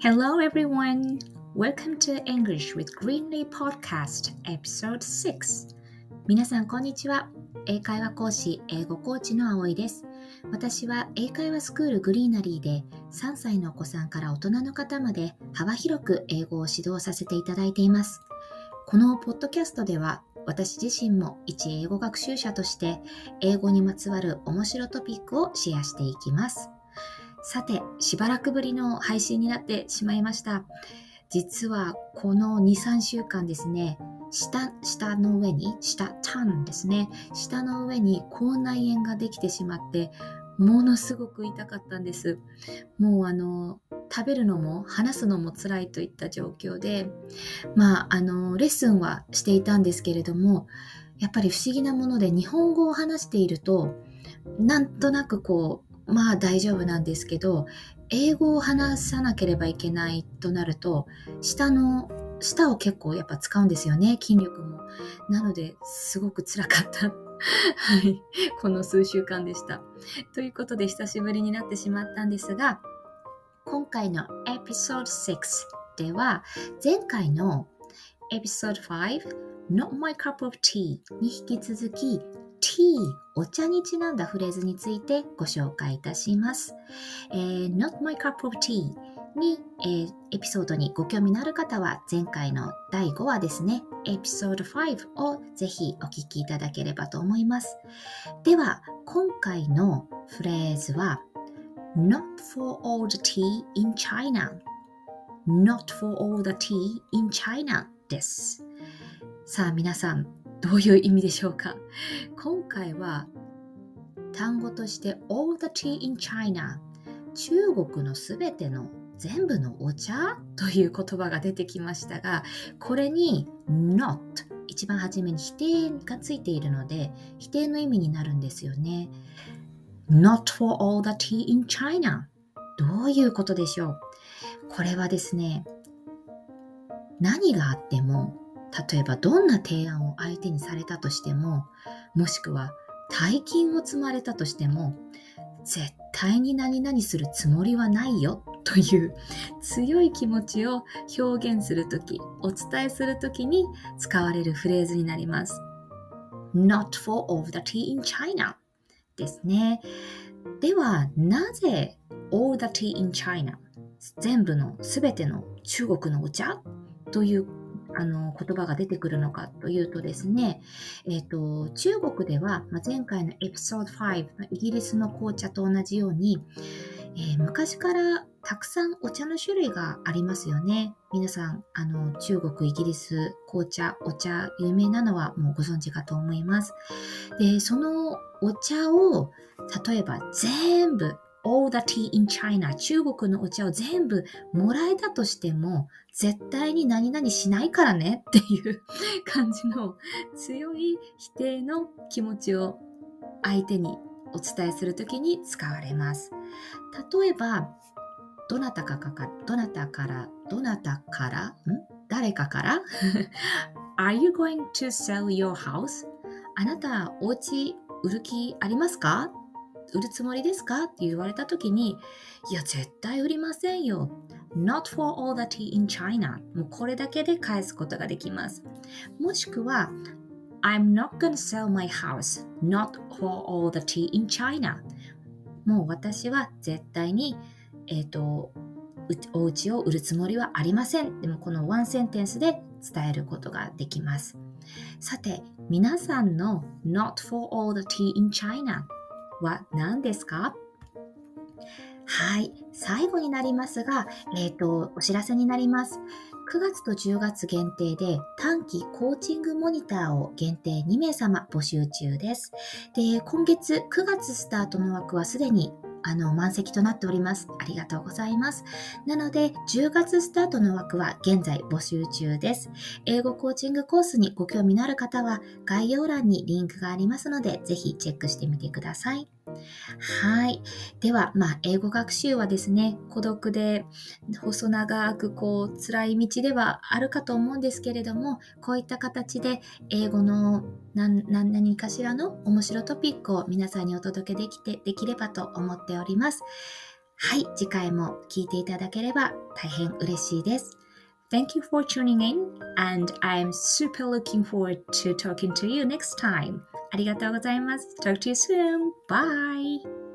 Hello everyone! Welcome to English with Greenlee Podcast Episode 6皆さんこんにちは。英会話講師、英語コーチの葵です。私は英会話スクールグリーナリーで3歳のお子さんから大人の方まで幅広く英語を指導させていただいています。このポッドキャストでは私自身も一英語学習者として英語にまつわる面白トピックをシェアしていきます。さて、しばらくぶりの配信になってしまいました。実はこの2、3週間ですね、下、下の上に、下、タンですね、下の上に口内炎ができてしまって、ものすごく痛かったんです。もうあの、食べるのも話すのも辛いといった状況で、まあ、あの、レッスンはしていたんですけれども、やっぱり不思議なもので日本語を話していると、なんとなくこう、まあ大丈夫なんですけど英語を話さなければいけないとなると下の舌を結構やっぱ使うんですよね筋力もなのですごく辛かった はい。この数週間でした。ということで、久しぶりになってしまったんですが、今回のエピソード6では、前回のエピソード5、Not My Cup of Tea に引き続き、tea お茶にちなんだフレーズについてご紹介いたします。えー、Not my cup of tea に、えー、エピソードにご興味のある方は前回の第5話ですね、エピソード5をぜひお聞きいただければと思います。では、今回のフレーズは Not for all the tea in China Not for all the tea in China です。さあ皆さん、どういう意味でしょうか？今回は単語として All the tea in China 中国のすべての全部のお茶という言葉が出てきましたがこれに not 一番初めに否定がついているので否定の意味になるんですよね。not for all the tea in China どういうことでしょう？これはですね何があっても例えばどんな提案を相手にされたとしてももしくは大金を積まれたとしても絶対に何々するつもりはないよという強い気持ちを表現するとき、お伝えするときに使われるフレーズになります。Not for all the tea in China ですね。では、なぜ all the tea in China 全部のすべての中国のお茶？というあの言葉が出てくるのかというとですね、えーと、中国では、まあ、前回のエピソード5のイギリスの紅茶と同じように、えー、昔からたくさんお茶の種類がありますよね。皆さん、あの中国、イギリス、紅茶、お茶、有名なのはもうご存知かと思います。で、そのお茶を例えば全部 all the tea in China 中国のお茶を全部もらえたとしても絶対に何々しないからねっていう感じの強い否定の気持ちを相手にお伝えするときに使われます。例えば、どなたかかどなたから、どなたから、ん？誰かから ?Are you going to sell your house? あなた、お家売る気ありますか？売るつもりですか？って言われた時に、いや、絶対売りませんよ。Not for all the tea in China. もうこれだけで返すことができます。もしくは、I'm not gonna sell my house. Not for all the tea in China. もう私は絶対に、えっ、ー、と、お家を売るつもりはありません。でもこのワンセンテンスで伝えることができます。さて、皆さんの Not for all the tea in China は何ですか？はい。最後になりますが、えっ、ー、と、お知らせになります。9月と10月限定で短期コーチングモニターを限定2名様募集中です。で、今月9月スタートの枠はすでにあの、満席となっております。ありがとうございます。なので、10月スタートの枠は現在募集中です。英語コーチングコースにご興味のある方は、概要欄にリンクがありますので、ぜひチェックしてみてください。はい。では、まあ、英語学習はですね、孤独で細長くこう辛い道ではあるかと思うんですけれども、こういった形で英語の何かしらの面白トピックを皆さんにお届けできてできればと思っております。はい、次回も聞いていただければ大変嬉しいです。Thank you for tuning in, and I'm super looking forward to talking to you next time. ありがとうございます。Talk to you soon. Bye.